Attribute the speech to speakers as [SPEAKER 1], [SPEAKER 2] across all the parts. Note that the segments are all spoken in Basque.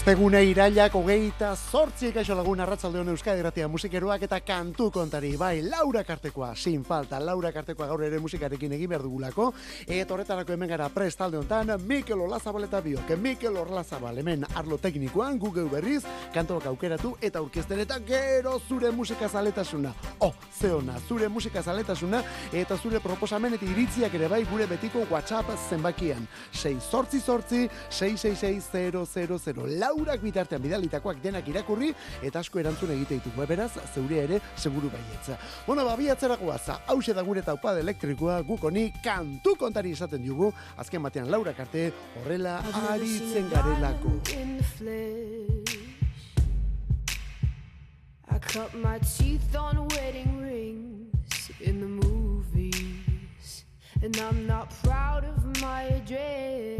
[SPEAKER 1] Ostegune irailak hogeita zortzi ekaixo lagun arratzalde hone Euskadi Gratia musikeroak eta kantu kontari. Bai, Laura Kartekoa, sin falta, Laura Kartekoa gaur ere musikarekin egin behar dugulako. Eta horretarako hemen gara prestalde honetan, Mikel Olazabal eta biok. Mikel Olazabal hemen arlo teknikoan, Google berriz, kantoak aukeratu eta aurkezten eta gero zure musika zaletasuna. Oh, zeona, zure musika zaletasuna eta zure proposamen eta iritziak ere bai gure betiko WhatsApp zenbakian. 6 sortzi sortzi, 666 laurak bitartean bidalitakoak denak irakurri eta asko erantzun egite ditugu. Beraz, zeure ere seguru baietza. Bueno, ba biatzera goaza. Hau da gure taupa elektrikoa guk honi kantu kontari esaten dugu. Azken batean Laura Karte horrela aritzen garelako. I cut my teeth on wedding rings in the movies And I'm not proud of my address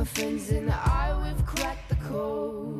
[SPEAKER 1] My friends and I, we've cracked the code.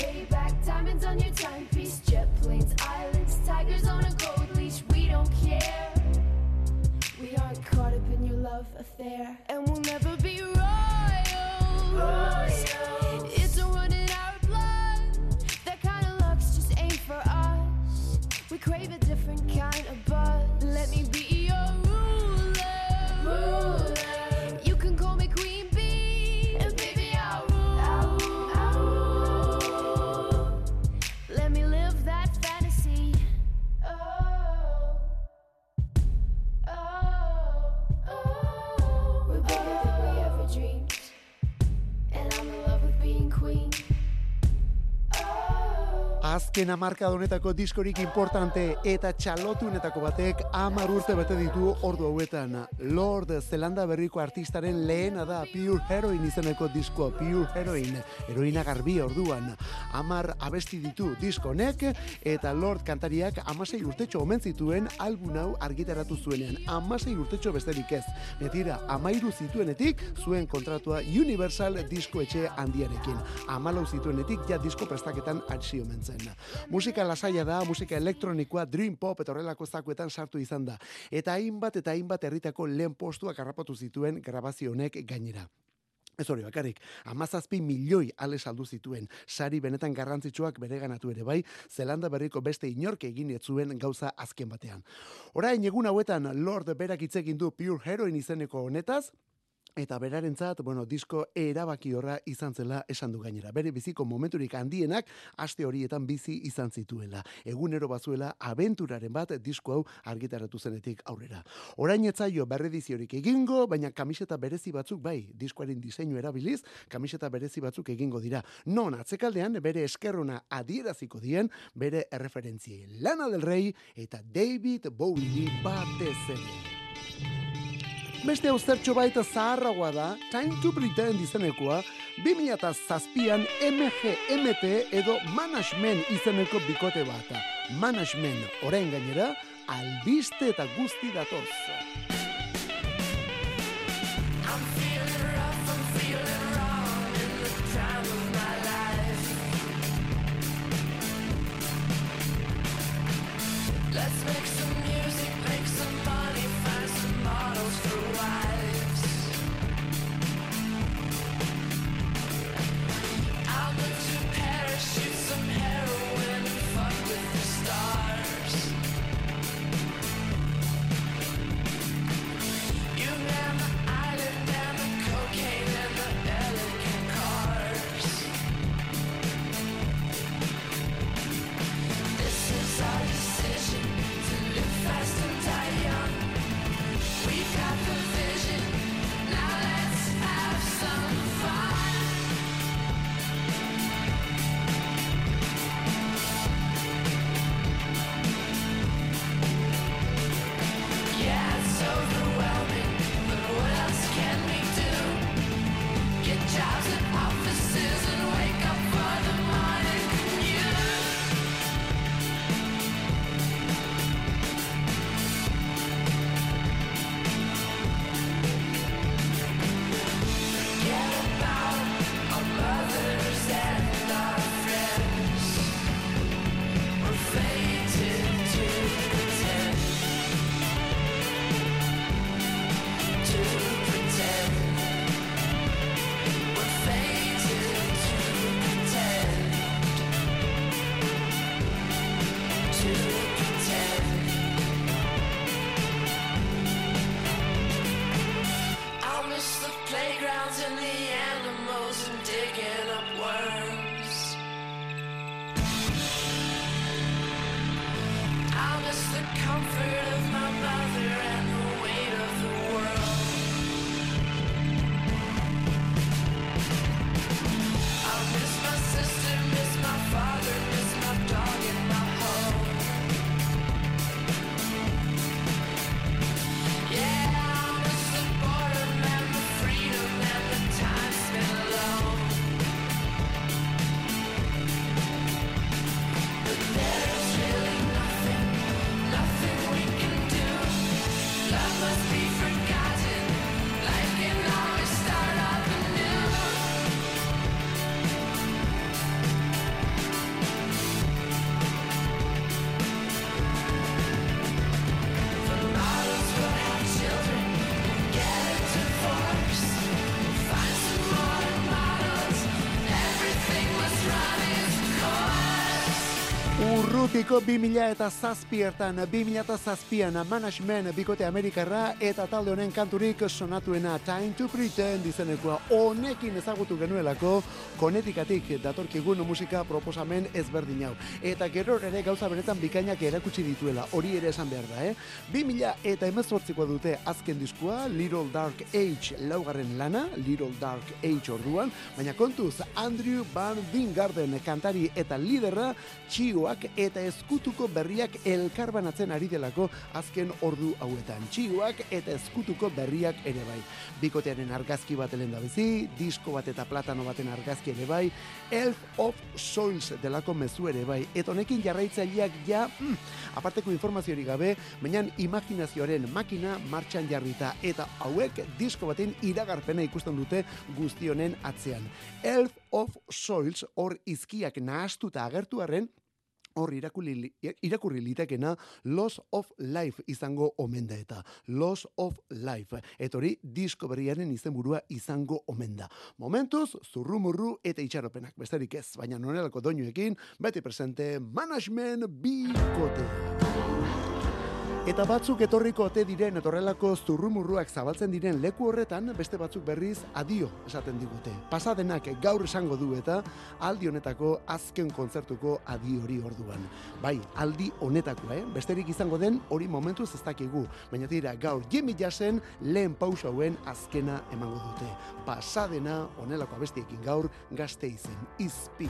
[SPEAKER 1] love affair, and we'll never azken amarka donetako diskorik importante eta txalotunetako batek amar urte bete ditu ordu hauetan. Lord Zelanda berriko artistaren lehena da Pure Heroin izeneko disko Pure Heroin. Heroina garbi orduan. Amar abesti ditu diskonek eta Lord kantariak amasei urtetxo omen zituen album hau argitaratu zuenean. Amasei urtetxo besterik ez. Betira, amairu zituenetik zuen kontratua Universal disko etxe handiarekin. Amalau zituenetik ja disko prestaketan atxio mentzen. Musika lasaia da, musika elektronikoa, dream pop eta horrelako zakuetan sartu izan da. Eta hainbat eta hainbat herritako lehen postuak harrapatu zituen grabazio honek gainera. Ez hori bakarik, amazazpi milioi ale saldu zituen, sari benetan garrantzitsuak bere ganatu ere bai, Zelanda berriko beste inork egin zuen gauza azken batean. Orain egun hauetan Lord berak itzekin du Pure Heroin izeneko honetaz, Eta berarentzat, bueno, disko erabaki horra izan zela esan du gainera. Bere biziko momenturik handienak aste horietan bizi izan zituela. Egunero bazuela abenturaren bat disko hau argitaratu zenetik aurrera. Orain etzaio berrediziorik egingo, baina kamiseta berezi batzuk bai, diskoaren diseinu erabiliz, kamiseta berezi batzuk egingo dira. Non atzekaldean bere eskerrona adieraziko dien bere erreferentzie Lana del Rey eta David Bowie batez ere beste hau baita zaharragoa da, Time to Pretend izenekoa, 2000 eta zazpian MGMT edo Management izeneko bikote bat. Management, orain gainera, albiste eta guzti datoz. Let's make Urrutiko 2000 eta zazpiertan, 2000 eta zazpian management bikote Amerikarra eta talde honen kanturik sonatuena Time to Pretend izenekoa honekin ezagutu genuelako konetikatik datorkigun musika proposamen ezberdin hau. Eta gero ere gauza benetan bikainak erakutsi dituela, hori ere esan behar da, eh? 2000 eta emezortzikoa dute azken diskua, Little Dark Age laugarren lana, Little Dark Age orduan, baina kontuz Andrew Van Wingarden kantari eta liderra txioak eta eskutuko berriak elkarbanatzen ari delako azken ordu hauetan. Txioak eta eskutuko berriak ere bai. Bikotearen argazki bat elen bizi, disko bat eta platano baten argazki ere bai, Elf of Souls delako mezu ere bai. Eta honekin jarraitzaileak ja, mm, aparteko informaziorik gabe, baina imaginazioaren makina martxan jarrita eta hauek disko baten iragarpena ikusten dute guztionen atzean. Elf of Soils hor izkiak nahastuta agertuaren hor irakurri, irakurri litekena Loss of Life izango omen da eta Loss of Life eta hori disko berriaren izenburua izango omen da. Momentuz, zurrumurru eta itxaropenak besterik ez, baina nonelako doinuekin, beti presente Management Bikote. Eta batzuk etorriko ote diren etorrelako zurrumurruak zabaltzen diren leku horretan, beste batzuk berriz adio esaten digute. Pasadenak gaur esango du eta aldi honetako azken kontzertuko adi hori orduan. Bai, aldi honetako, eh? Besterik izango den hori momentu ez dakigu. Baina tira, gaur Jimmy Jassen lehen pausa hauen azkena emango dute. Pasadena honelako abestiekin gaur gazte izen. Izpi.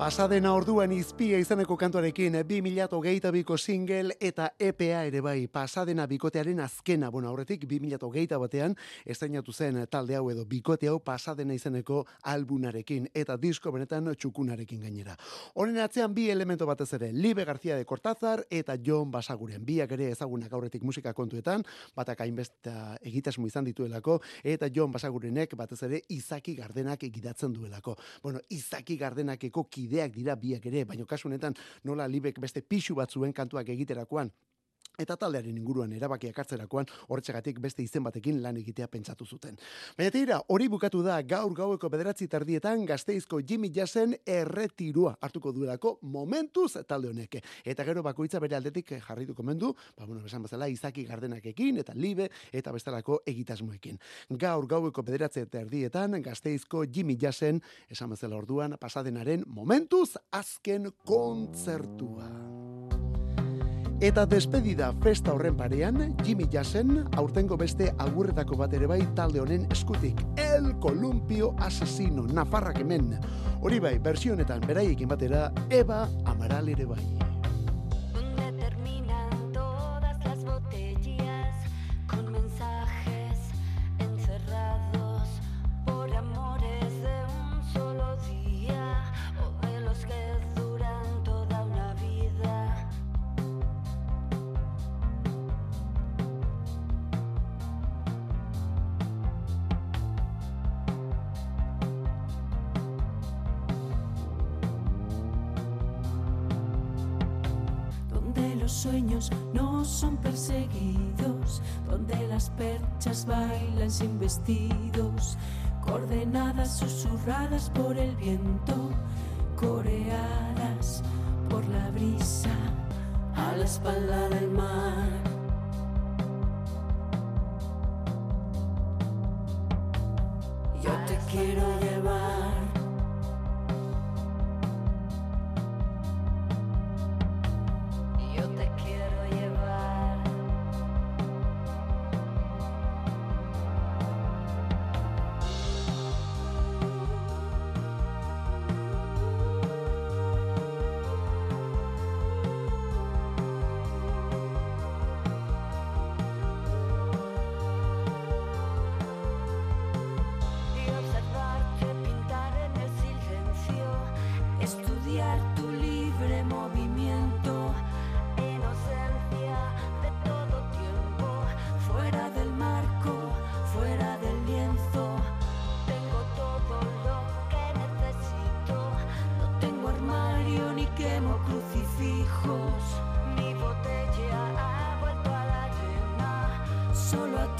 [SPEAKER 1] Pasadena orduan izpia izaneko kantuarekin 2008ko single eta EPA ere bai pasadena bikotearen azkena. Bueno, aurretik 2008 batean estainatu zen talde hau edo bikote hau pasadena izeneko albunarekin eta disko benetan txukunarekin gainera. Honen atzean bi elemento batez ere, Libe García de Cortázar eta John Basaguren. Biak ere ezagunak aurretik musika kontuetan, batak hainbesta egitasmo izan dituelako eta John Basagurenek batez ere Izaki Gardenak egidatzen duelako. Bueno, Izaki Gardenakeko kideak dira biak ere, baina kasu honetan nola libek beste pixu batzuen kantuak egiterakoan eta taldearen inguruan erabakiak hartzerakoan horretxegatik beste izen batekin lan egitea pentsatu zuten. Baina tira, hori bukatu da gaur gaueko bederatzi tardietan gazteizko Jimmy Jassen erretirua hartuko duelako momentuz talde honeke. Eta gero bakoitza bere aldetik jarritu komendu, ba, bueno, besan bazala, izaki gardenakekin eta libe eta bestelako egitasmoekin. Gaur gaueko bederatzi tardietan gazteizko Jimmy Jassen, esan bazala orduan, pasadenaren momentuz azken kontzertua. Eta despedida festa horren parean, Jimmy Jassen aurtengo beste agurretako bat ere bai talde honen eskutik. El Columpio Asesino, Nafarrak hemen. Hori bai, versionetan beraiekin batera, Eva Amaral ere bai.
[SPEAKER 2] Sueños no son perseguidos, donde las perchas bailan sin vestidos, coordenadas susurradas por el viento, coreadas por la brisa a la espalda del mar.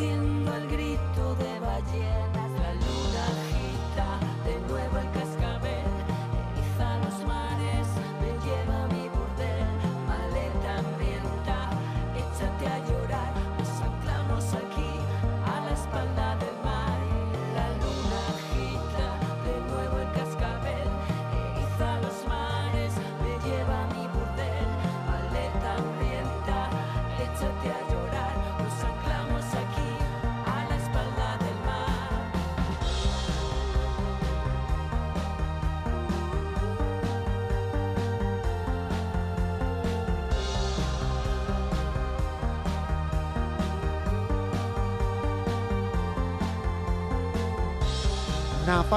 [SPEAKER 2] el grito de ballena.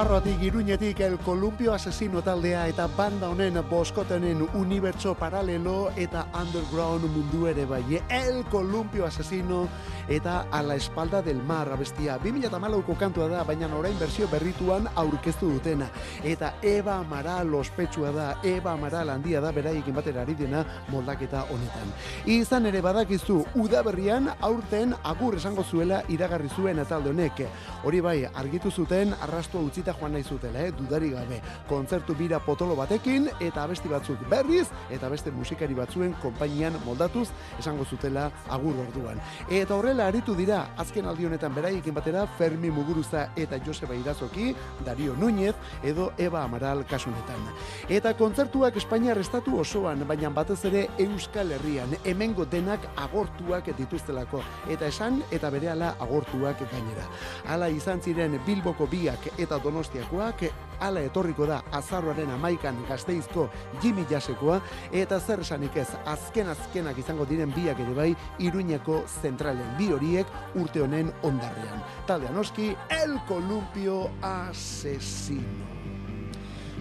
[SPEAKER 1] Nafarroatik iruñetik el Columpio Asesino taldea eta banda honen boskotenen unibertso paralelo eta underground mundu ere bai. El Columpio Asesino eta a la espalda del mar abestia. 2008ko kantua da, baina orain bersio berrituan aurkeztu dutena. Eta Eva Amaral ospetsua da, Eva Amaral handia da, beraiekin batera ari dena moldaketa honetan. Izan ere badakizu, udaberrian aurten agur esango zuela iragarri zuen talde honek. Hori bai, argitu zuten arrastu utzita joan nahi zutela, eh? dudari gabe. Kontzertu bira potolo batekin eta abesti batzuk berriz eta beste musikari batzuen konpainian moldatuz esango zutela agur orduan. Eta horrela aritu dira azken aldi honetan beraiekin batera Fermi Muguruza eta Joseba Irazoki, Dario Núñez edo Eva Amaral kasunetan. Eta kontzertuak Espainiar estatu osoan, baina batez ere Euskal Herrian, hemengo denak agortuak dituztelako eta esan eta berehala agortuak gainera. Hala izan ziren Bilboko biak eta
[SPEAKER 3] donostiakoak, ala etorriko da azarroaren amaikan gazteizko Jimmy Jasekoa, eta zer esanik ez, azken azkenak izango diren biak ere bai, iruñeko zentralen bi horiek urte honen ondarrean. Talde anoski, El Columpio Asesino.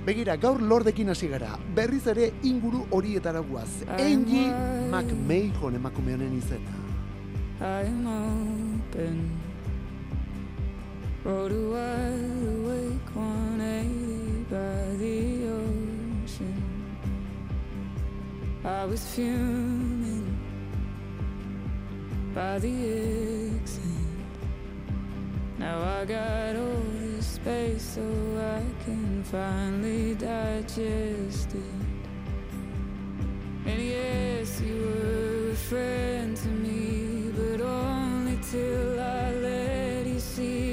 [SPEAKER 3] Begira, gaur lordekin hasi gara, berriz ere inguru horietara guaz. Angie McMahon emakume honen izena. I'm open Rode a wide awake 180 by the ocean. I was fuming by the exit. Now I got all this space so I can finally digest it. And yes, you were a friend to me But only till I let you see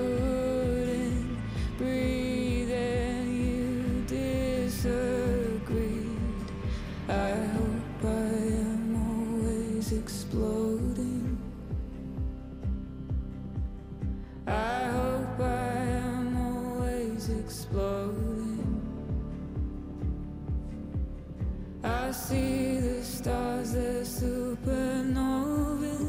[SPEAKER 3] couldn't breathe and you disagreed. I hope I am always exploding. I hope I am always exploding. I see the stars, they're supernovae.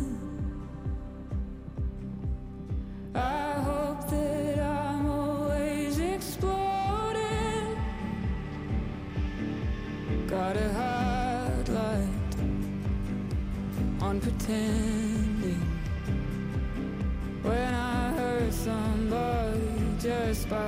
[SPEAKER 3] Pretending. When I hurt somebody just by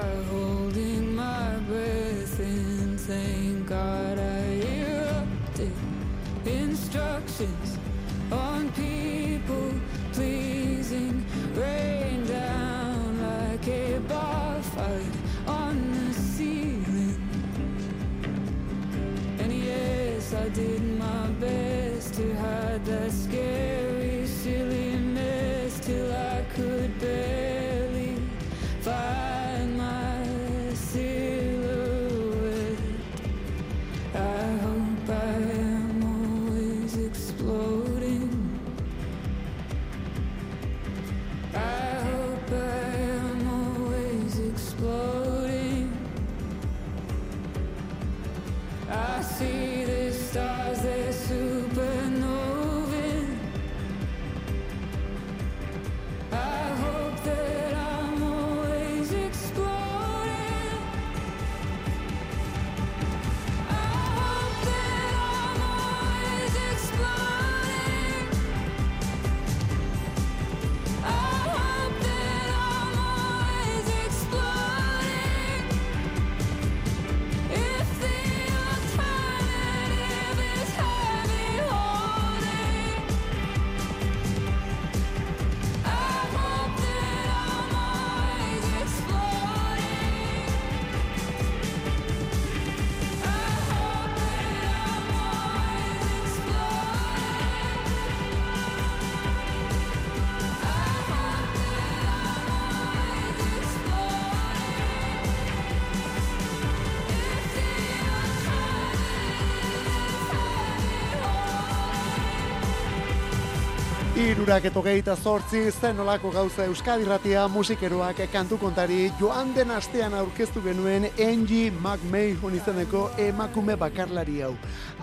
[SPEAKER 3] Irurak eto gehieta zortzi, zen olako gauza Euskadi Ratia musikeroak kantu kontari joan den astean aurkeztu genuen Angie McMahon izeneko emakume bakarlari hau.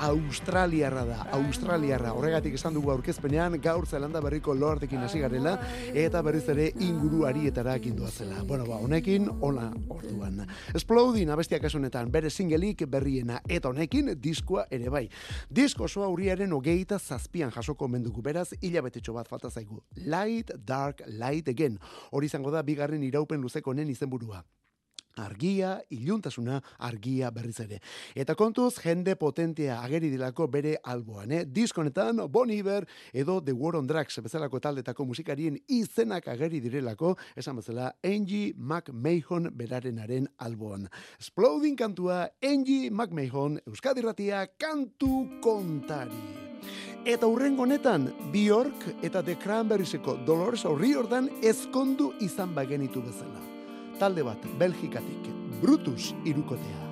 [SPEAKER 3] Australiarra da, Australiarra. Horregatik esan dugu aurkezpenean gaur zelanda berriko lortekin hasi garela eta berriz ere inguru arietara kindua zela. Bueno, ba, honekin, hola orduan. Exploding abestiak kasunetan bere singelik berriena eta honekin diskoa ere bai. Disko osoa urriaren hogeita zazpian jasoko mendugu beraz, hilabetetxo bat falta zaigu. Light, Dark, Light Again. Hori izango da bigarren iraupen luzeko honen izenburua argia, iluntasuna, argia berriz ere. Eta kontuz, jende potentea ageri dilako bere alboan, eh? Diskonetan, Bon Iver edo The War on Drugs bezalako taldetako musikarien izenak ageri direlako, esan bezala, Angie McMahon berarenaren alboan. Exploding kantua, Angie McMahon, Euskadi Ratia, kantu kontari. Eta hurrengo honetan, Bjork eta The Cranberrieseko Dolores O'Riordan ezkondu izan bagenitu bezala talde bat Belgikatik, Brutus irukotea.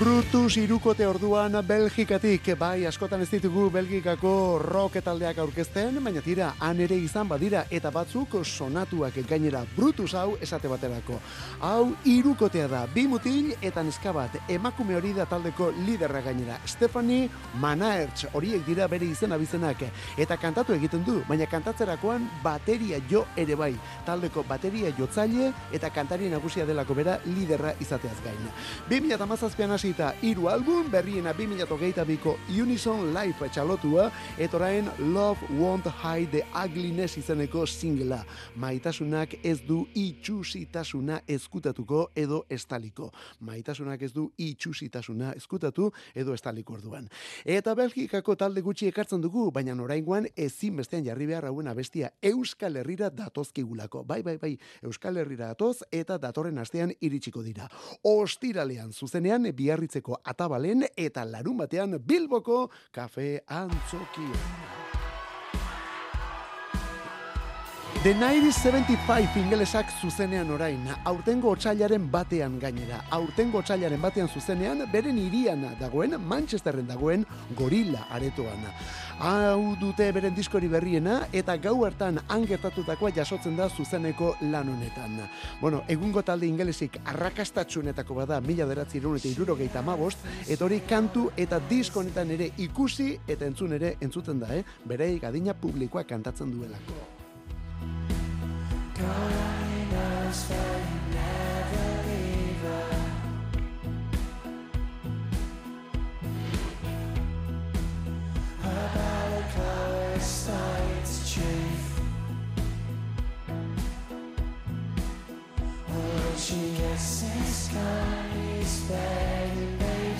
[SPEAKER 1] Brutus irukote orduan Belgikatik, bai askotan ez ditugu Belgikako rock taldeak aurkezten, baina tira, han ere izan badira, eta batzuk sonatuak gainera Brutus hau esate baterako. Hau irukotea da, bi mutil eta neska bat, emakume hori da taldeko liderra gainera. Stephanie Manaerts, horiek dira bere izena bizenak, eta kantatu egiten du, baina kantatzerakoan bateria jo ere bai. Taldeko bateria jotzaile eta kantari nagusia delako bera liderra izateaz gain. 2008an hasita hiru album berriena 2022ko Unison Life txalotua etoraen Love Won't Hide the Ugliness izeneko singela. Maitasunak ez du itxusitasuna eskutatuko edo estaliko. Maitasunak ez du itxusitasuna eskutatu edo estaliko orduan. Eta Belgikako talde gutxi ekartzen dugu, baina oraingoan ezin bestean jarri behar hauen abestia Euskal Herrira datozkigulako. Bai, bai, bai, Euskal Herrira datoz eta datorren astean iritsiko dira. Ostiralean zuzenean bi biarritzeko atabalen eta larun batean bilboko kafe antzokion. The 1975 ingelesak zuzenean orain, aurtengo otxailaren batean gainera, aurtengo otxailaren batean zuzenean, beren irian dagoen, Manchesterren dagoen, gorila aretoan. Hau dute beren diskori berriena, eta gau hartan angertatutakoa jasotzen da zuzeneko lan honetan. Bueno, egungo talde ingelesik arrakastatxunetako bada, mila beratzi eta irurogeita mabost, eta hori kantu eta disko honetan ere ikusi eta entzun ere entzuten da, eh? bere adina publikoa kantatzen duelako.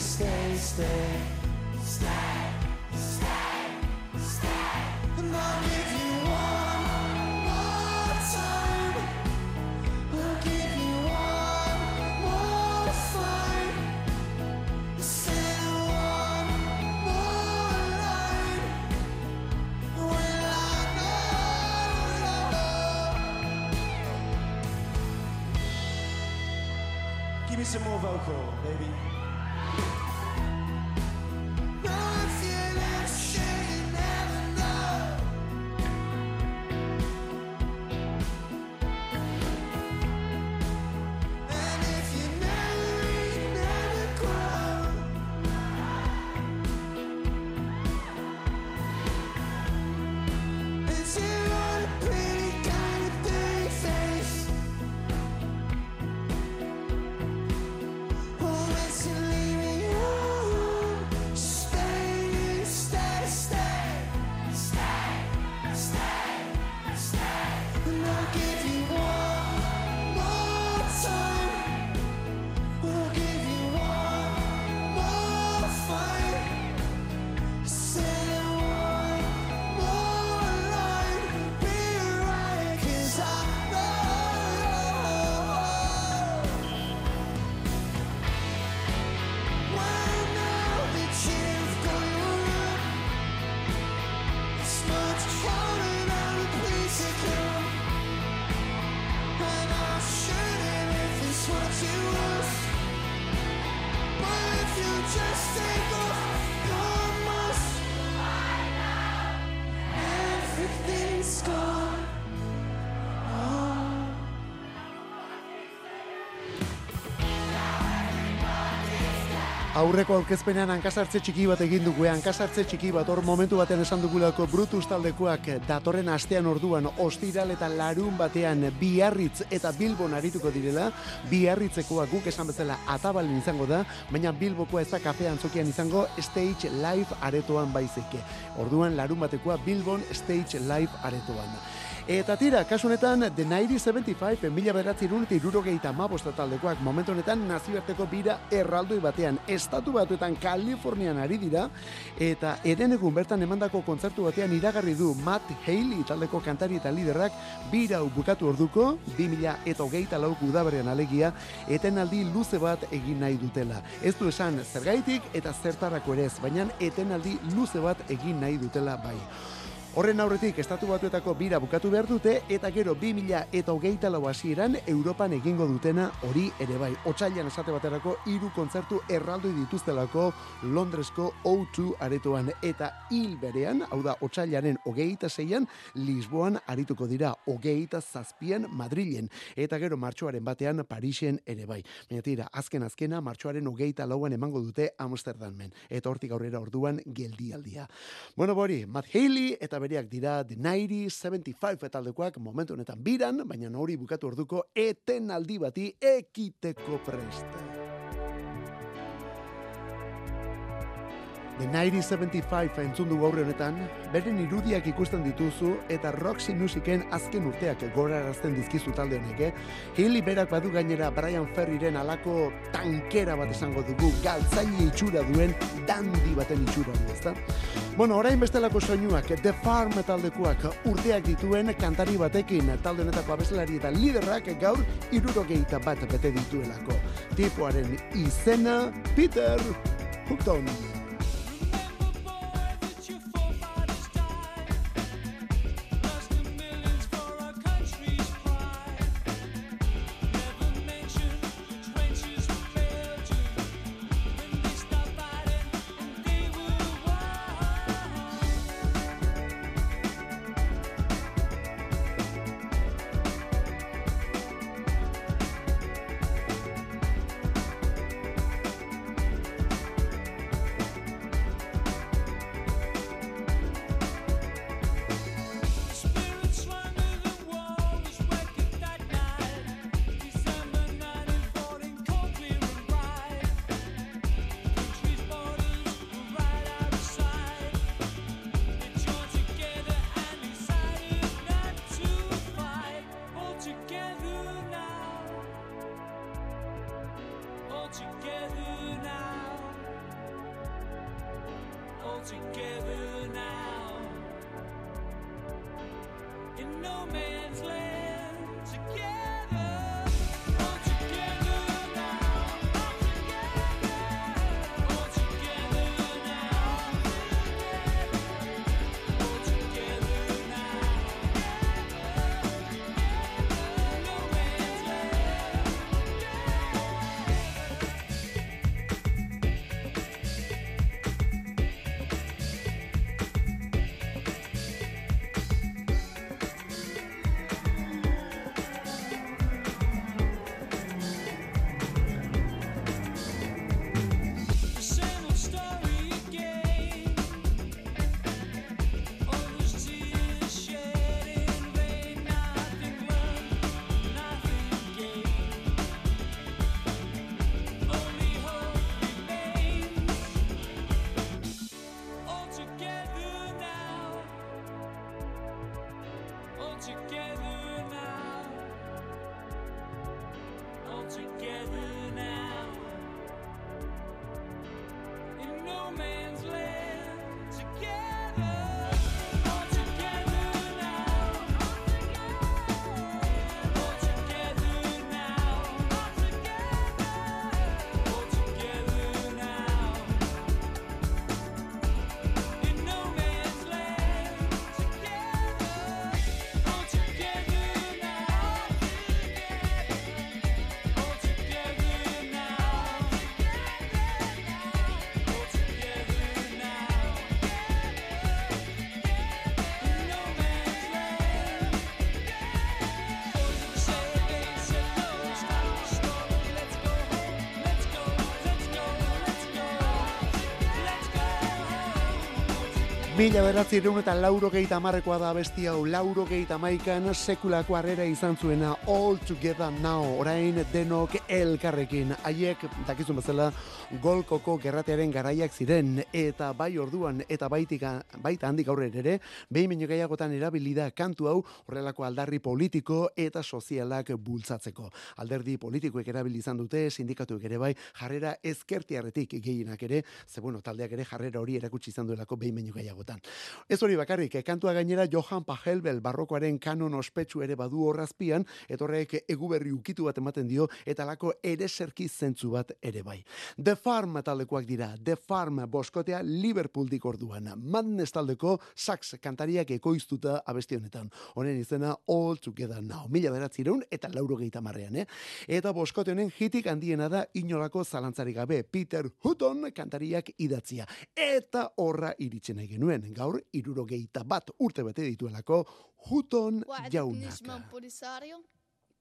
[SPEAKER 1] Stay, stay Stay, stay, stay And I'll give you some more vocal, aurreko aurkezpenean hankasartze txiki bat egin dugu, eh? hankasartze txiki bat hor momentu batean esan dugulako Brutus taldekoak datorren astean orduan ostiral eta larun batean biarritz eta bilbon arituko direla, biarritzekoa guk esan bezala atabalen izango da, baina bilbokoa ez da kafean zokian izango stage live aretoan baizeke. Orduan larun batekoa bilbon stage live aretoan. Eta tira, kasu honetan, The 1975, mila beratzi irun eta irurogeita taldekoak, momentu honetan nazioarteko bira erraldoi batean, estatu batuetan Kalifornian ari dira, eta eren egun bertan emandako kontzertu batean iragarri du Matt Haley taldeko kantari eta liderrak bira bukatu orduko, 2000 eta hogeita lauku udaberrean alegia, etenaldi luze bat egin nahi dutela. Ez du esan zergaitik eta zertarako ere ez, baina etenaldi luze bat egin nahi dutela bai. Horren aurretik estatu batuetako bira bukatu behar dute eta gero 2000 eta hogeita lau hasieran Europan egingo dutena hori ere bai. Otsailan esate baterako hiru kontzertu erraldoi dituztelako Londresko O2 aretoan eta hil berean, hau da otsailaren hogeita zeian, Lisboan arituko dira hogeita zazpian Madrilen eta gero martxoaren batean Parisen ere bai. Baina tira, azken azkena martxoaren hogeita lauan emango dute Amsterdamen eta hortik aurrera orduan geldialdia. Bueno, bori, Matt Haley eta bereak dira The 90-75 etaldekoak momentu honetan biran, baina hori bukatu orduko eten aldi bati ekiteko preste. The 1975 entzun du gaur honetan, beren irudiak ikusten dituzu eta Roxy Musiken azken urteak gorarazten dizkizu talde honek, eh? Hilly berak badu gainera Brian Ferryren alako tankera bat esango dugu, galtzaile itxura duen dandi baten itxura du, ezta? Bueno, orain bestelako soinuak, The Farm taldekoak urteak dituen kantari batekin talde honetako abeslari eta liderrak gaur irurogeita bat bete dituelako. Tipoaren izena Peter Hookton. Mila beratzi irun eta lauro marrekoa da besti hau, lauro maikan sekulako arrera izan zuena All Together Now, orain denok elkarrekin. Haiek, dakizun bezala, golkoko gerratearen garaiak ziren, eta bai orduan, eta baitika, baita handik aurre ere, behin minio gehiagotan erabilida kantu hau horrelako aldarri politiko eta sozialak bultzatzeko. Alderdi politikoek erabili izan dute, sindikatuek ere bai, jarrera ezkertiarretik gehienak ere, ze bueno, taldeak ere jarrera hori erakutsi izan duelako behin minio gehiagotan. Ez hori bakarrik, eh, kantua gainera Johan Pahelbel barrokoaren kanon ospetsu ere badu horrazpian, etorrek eguberri ukitu bat ematen dio, eta lako ere zentzu bat ere bai. The Farm taldekoak dira, The Farm boskotea Liverpooldik orduan. Madness taldeko sax kantariak ekoiztuta abesti honetan. Honen izena All Together Now. Mila beratzireun eta lauro gehieta marrean, eh? Eta boskote honen hitik handiena da inolako zalantzari gabe Peter Hutton kantariak idatzia. Eta horra iritsen nahi genuen. Gaur, iruro gehieta bat urte bete dituelako Hutton jaunak.
[SPEAKER 4] بوليساريو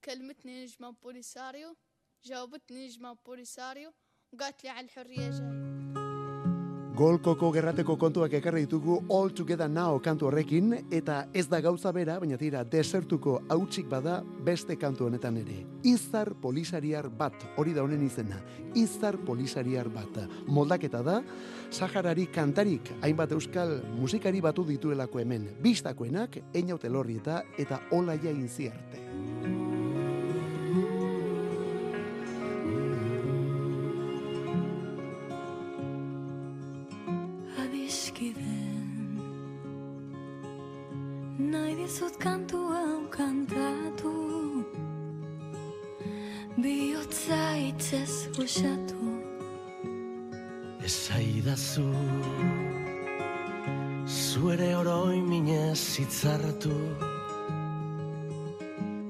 [SPEAKER 4] كلمتني نجمة بوليساريو جاوبتني نجمة بوليساريو وقالت لي على الحرية جاي
[SPEAKER 1] Golkoko gerrateko kontuak ekarri ditugu All Together Now kantu horrekin eta ez da gauza bera, baina tira desertuko hautsik bada beste kantu honetan ere. Izar polisariar bat, hori da honen izena. Izar polisariar bat. Moldaketa da, Saharari kantarik hainbat euskal musikari batu dituelako hemen. Bistakoenak, Einaute Lorrieta eta Olaia Inziarte.
[SPEAKER 2] Dizut kantu hau kantatu. Biotza itzez usatu
[SPEAKER 5] Esaidazu Zuere oroi minez hitzartu.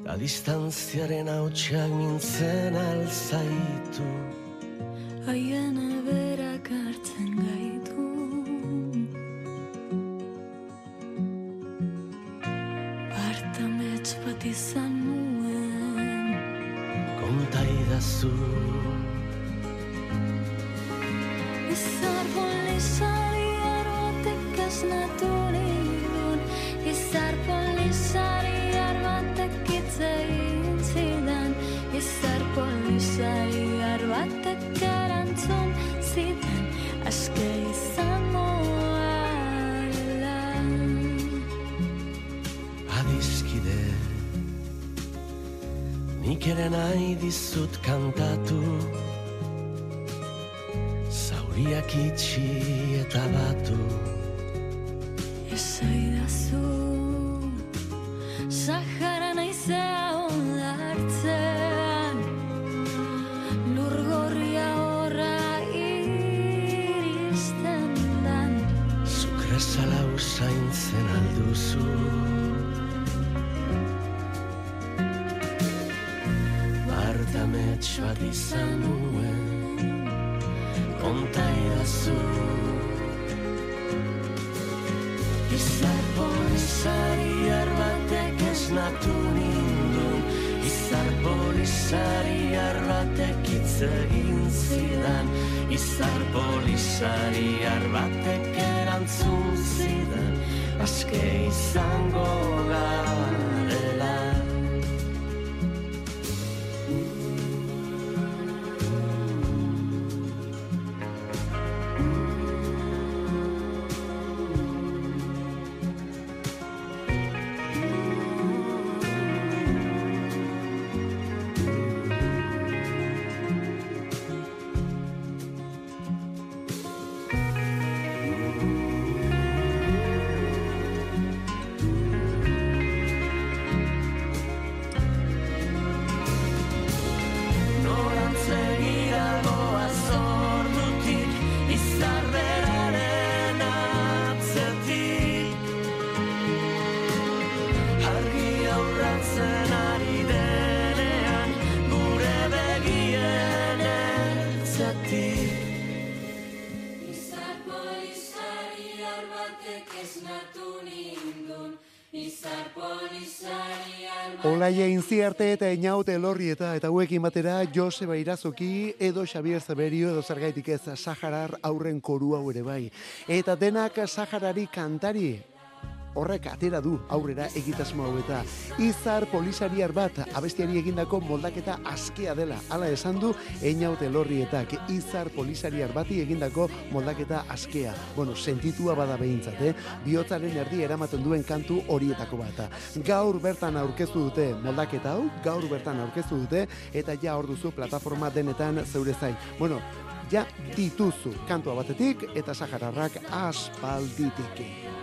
[SPEAKER 5] Da distantziaren hautsak mintzen alzaitu
[SPEAKER 2] Haien eberak egin zidan Izar polisariar batek erantzun zidan Aske izango
[SPEAKER 5] garela
[SPEAKER 1] Inziarte eta Einaute Elorrieta eta hauekin batera Joseba Irazoki edo Xavier Zeberio edo zergaitik ez Saharar aurren koru hau ere bai. Eta denak Saharari kantari horrek atera du aurrera egitasmo hau eta izar polisariar bat abestiari egindako moldaketa askea dela. Hala esan du Einaute Lorrietak izar polisariar bati egindako moldaketa askea. Bueno, sentitua bada behintzat, eh? Biotzaren erdi eramaten duen kantu horietako bat. Gaur bertan aurkeztu dute moldaketa hau, gaur bertan aurkeztu dute eta ja hor duzu plataforma denetan zeure zain. Bueno, ja dituzu kantua batetik eta sahararrak aspalditik.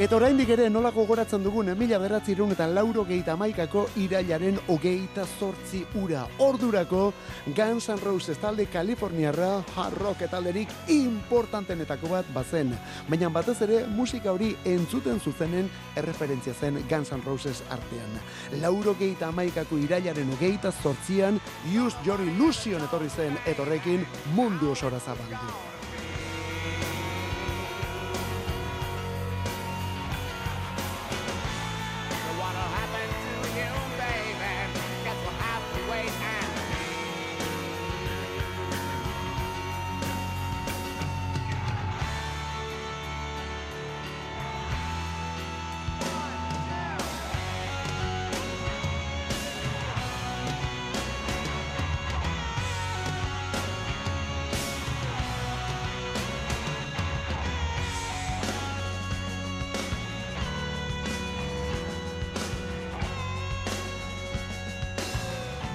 [SPEAKER 1] Eta oraindik ere nola gogoratzen dugun mila beratzirun eta lauro geita maikako irailaren ogeita zortzi ura. Ordurako Guns N' Roses talde Kaliforniarra hard rock talderik importantenetako bat bazen. Baina batez ere musika hori entzuten zuzenen erreferentzia zen Guns N' Roses artean. Lauro geita maikako irailaren ogeita zortzian Use Your Illusion etorri zen etorrekin mundu osora zabaldu.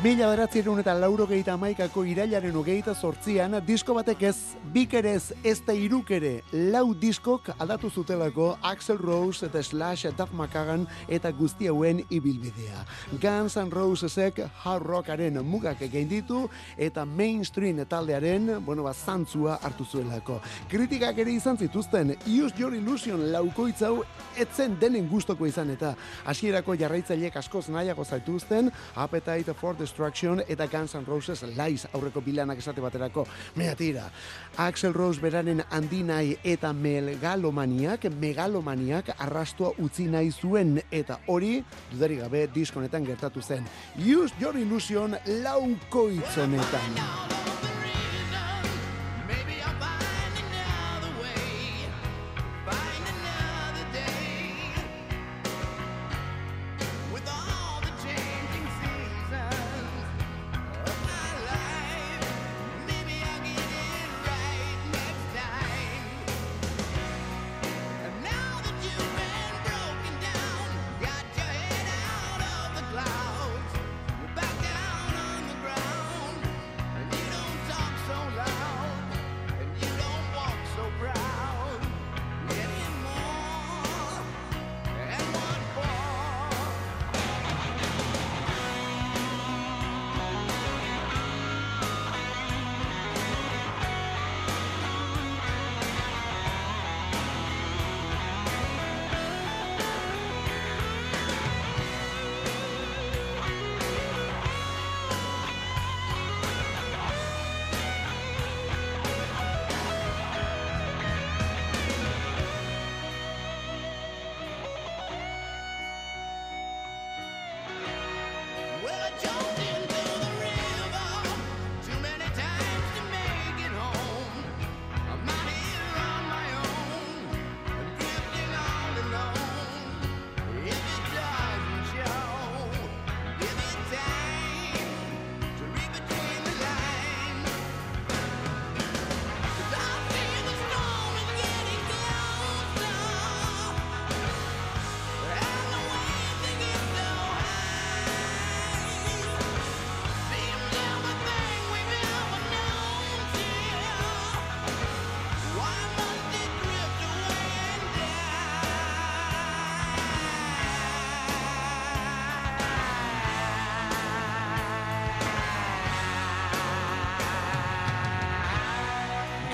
[SPEAKER 1] Mila beratzerun eta lauro gehieta maikako irailaren ogeita sortzian, disko batek ez, bikerez, ez da irukere, lau diskok aldatu zutelako Axel Rose eta Slash Duff McKagan eta guzti hauen ibilbidea. Guns N' Rosesek hard rockaren mugak egin ditu eta mainstream taldearen, bueno, ba, zantzua hartu zuelako. Kritikak ere izan zituzten, Use Your Illusion laukoitzau etzen denen gustoko izan eta hasierako jarraitzaileek askoz nahiago zaituzten, Appetite for Destruction eta Guns N' Roses Lies aurreko bilanak esate baterako. Mea tira, Axel Rose beraren handi nahi eta megalomaniak, megalomaniak arrastua utzi nahi zuen eta hori, dudarik gabe, diskonetan gertatu zen. Use Your Illusion laukoitzenetan.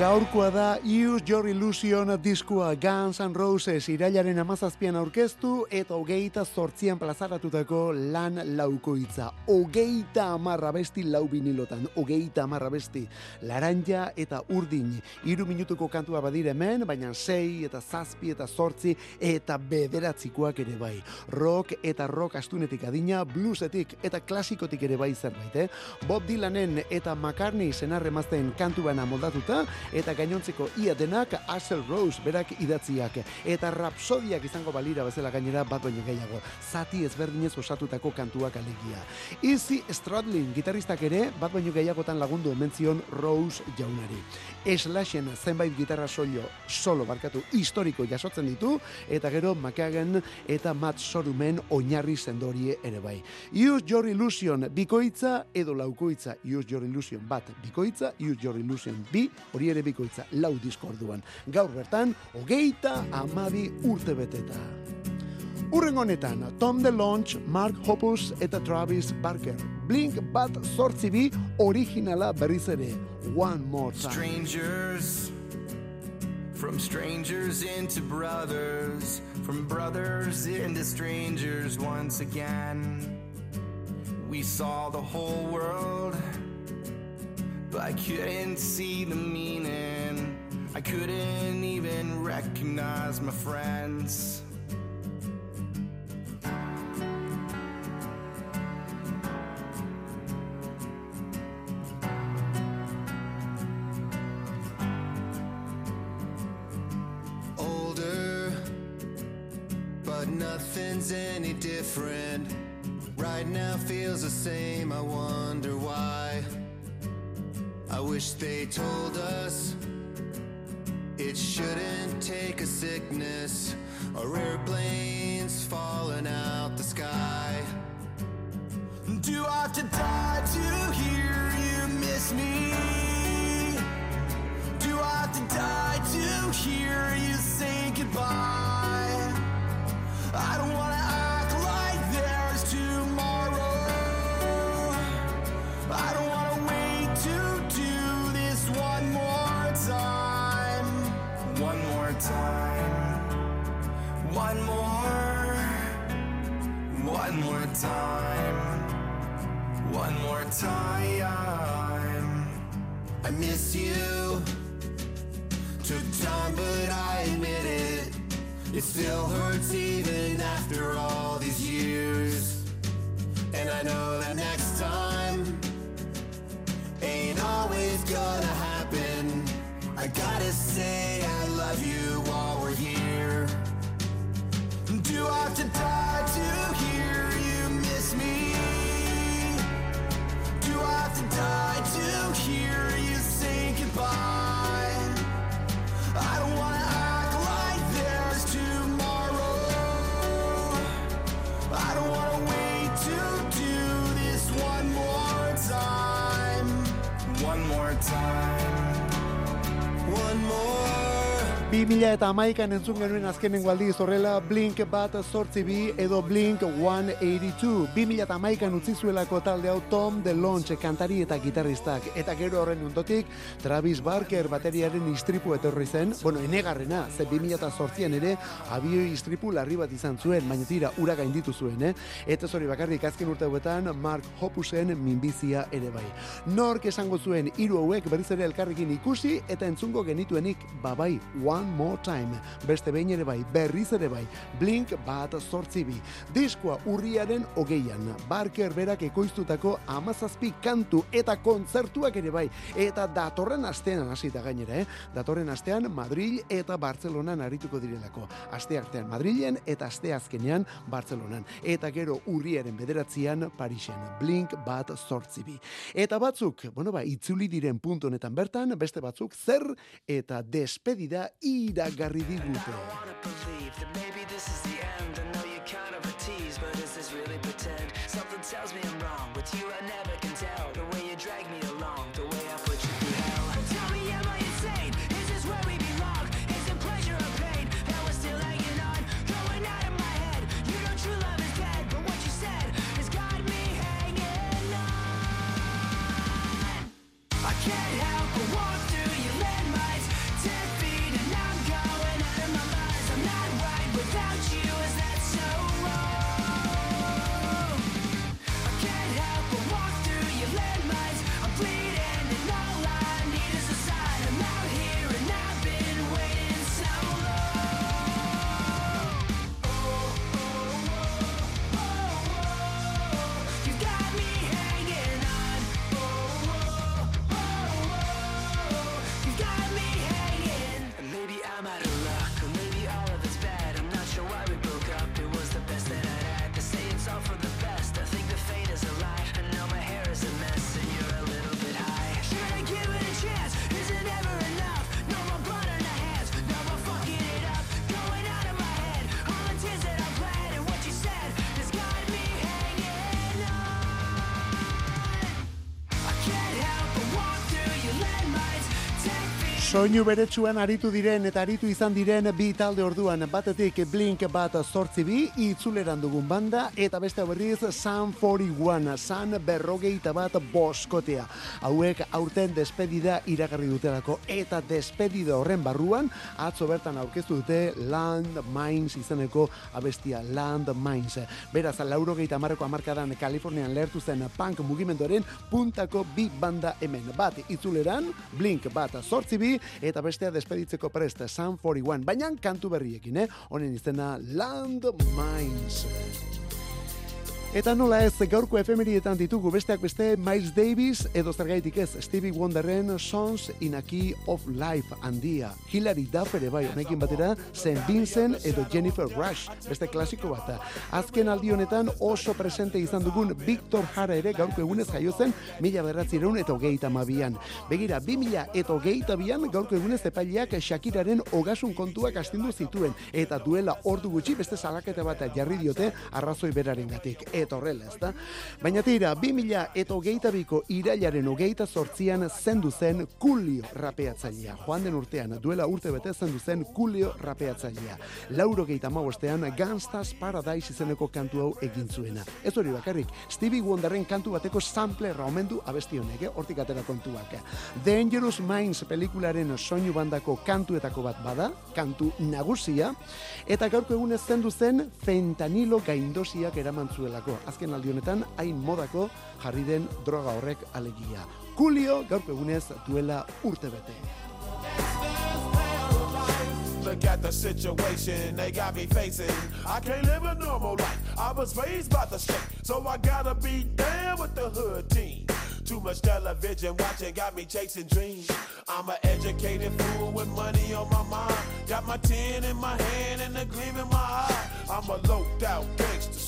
[SPEAKER 1] Gaurkoa da Use Your Illusion diskua Guns N' Roses irailaren amazazpian aurkeztu eta hogeita zortzian plazaratutako lan laukoitza. Hogeita amarra besti lau binilotan, hogeita amarra besti. Laranja eta urdin, iru minutuko kantua badire hemen, baina sei eta zazpi eta zortzi eta bederatzikoak ere bai. Rock eta rock astunetik adina, bluesetik eta klasikotik ere bai zerbait, eh? Bob Dylanen eta McCartney senarremazten kantu bana moldatuta, eta gainontzeko ia denak Axel Rose berak idatziak eta rapsodiak izango balira bezala gainera bat baino gehiago. Zati ezberdinez osatutako kantuak alegia. Izzy Stradlin gitarristak ere bat baino gehiagotan lagundu omentzion Rose jaunari. Slashen zenbait gitarra solo, solo barkatu historiko jasotzen ditu eta gero McKagan eta Matt Sorumen oinarri sendorie ere bai. Use Your Illusion bikoitza edo laukoitza Use Your Illusion bat bikoitza, Use Your Illusion bi horien ere bikoitza, lau disko orduan. Gaur bertan, hogeita amabi urte beteta. Urren honetan, Tom DeLonge, Mark Hoppus eta Travis Barker. Blink bat sortzi bi originala berriz ere. One more time.
[SPEAKER 6] Strangers, from strangers into brothers, from brothers into strangers once again. We saw the whole world, but I couldn't see the meaning. I couldn't even recognize my friends. older, but nothing's any different. Right now feels the same, I wonder why. I wish they told us it shouldn't take a sickness or airplanes falling out the sky. Do I have to die to hear you miss me? Do I have to die to hear you say goodbye? I don't wanna One more. One more time. One more time. I miss you. Took time, but I admit it. It still hurts even after all these years. And I know that next time ain't always gonna happen. I gotta say I love you while we're here. I have to die to hear you miss me? Do I have to die to hear you say goodbye?
[SPEAKER 1] 2000 eta amaikan entzun genuen azkenengo aldiz horrela Blink bat sortzi bi edo Blink 182. 2000 eta amaikan utzi zuelako talde hau Tom DeLonge kantari eta gitarristak. Eta gero horren undotik Travis Barker bateriaren istripu etorri zen. Bueno, enegarrena, ze 2000 eta sortzian ere abioi istripu larri bat izan zuen, baina tira ura gainditu zuen, eh? Eta zori bakarrik azken urte hauetan Mark Hoppusen minbizia ere bai. Nork esango zuen hiru hauek berriz ere elkarrekin ikusi eta entzungo genituenik babai One More Time. Beste behin ere bai, berriz ere bai, Blink bat sortzi bi. Diskoa urriaren hogeian, Barker berak ekoiztutako amazazpi kantu eta kontzertuak ere bai. Eta datorren astean hasita gainera, eh? Datorren astean Madrid eta Bartzelonan arituko direlako. Aste artean Madrilen eta aste azkenean Bartzelonan. Eta gero urriaren bederatzian Parisen. Blink bat sortzi bi. Eta batzuk, bueno ba, itzuli diren puntu honetan bertan, beste batzuk zer eta despedida iragarri digute. Soinu beretsuan aritu diren eta aritu izan diren bi talde orduan batetik Blink bat sortzi bi itzuleran dugun banda eta beste berriz Sun 41, Sun berrogeita bat boskotea. Hauek aurten despedida iragarri dutelako eta despedida horren barruan atzo bertan aurkeztu dute Land Mines izeneko abestia Land Mines. Beraz, laurogeita marreko amarkadan Kalifornian lehertu zen punk mugimenduaren puntako bi banda hemen. Bat itzuleran, Blink bat sortzi bi, eta bestea despeditzeko prest Sun 41. Baina kantu berriekin, eh? Honen izena Land Mines. Eta nola ez, gaurko efemerietan ditugu besteak beste Miles Davis edo zergaitik ez Stevie Wonderren Sons in a Key of Life handia. Hilary Duff ere bai honekin batera St. Vincent edo Jennifer Rush beste klasiko bat. Azken aldi honetan oso presente izan dugun Victor Jara ere gaurko egunez jaio zen mila berratzireun eta hogeita mabian. Begira, bi mila eta hogeita bian gaurko egunez epaileak Shakiraren ogasun kontuak astindu zituen eta duela ordu gutxi beste salaketa bat jarri diote arrazoi beraren gatik. Eta horrela, ezta? Baina tira, 2000 eta hogeita biko irailaren hogeita sortzian zendu zen kulio rapeatzailea. Joan den urtean, duela urte bete zendu zen kulio rapeatzailea. Lauro geita magostean, Gangstas Paradise izeneko kantu hau egin zuena. Ez hori bakarrik, Stevie Wonderren kantu bateko sample raumendu abesti honek, eh? hortik atera kontuak. Dangerous Minds pelikularen soinu bandako kantuetako bat bada, kantu nagusia, eta gaurko egunez zendu zen fentanilo gaindosiak eraman zuelako. Azken aldi honetan, hain modako jarri den droga horrek alegia. Kulio gaurko egunez duela urte bete.
[SPEAKER 7] Look at the situation they got me facing. I can't live a normal life. I was raised by the state, so I gotta be down with the hood team. Too much television watching got me chasing dreams. I'm an educated fool with money on my mind. Got my tin in my hand and a gleam in my eye. I'm a loped out gangster,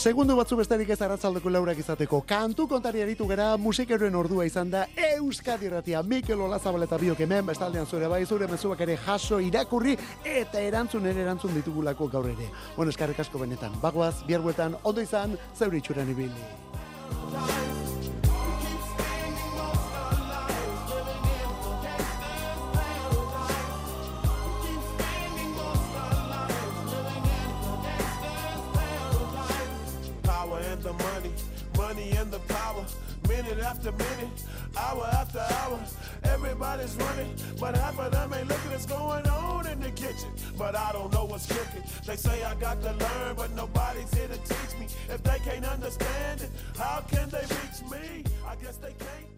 [SPEAKER 1] Segundu batzu besterik ez arratzaldeko laurak izateko. Kantu kontari aritu gera musikeroen ordua izan da Euskadi Ratia. Mikel Olazabal eta biok hemen, bestaldean zure bai, zure mezuak ere jaso irakurri eta erantzun ere erantzun ditugulako gaur ere. Bueno, eskarrik asko benetan. Bagoaz, bihar bueltan, ondo izan, zeure itxuran ibili.
[SPEAKER 7] And the money, money and the power. Minute after minute, hour after hour, everybody's running, but half of them ain't looking what's going on in the kitchen. But I don't know what's cooking. They say I got to learn, but nobody's here to teach me. If they can't understand it, how can they reach me? I guess they can't.